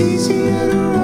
easy to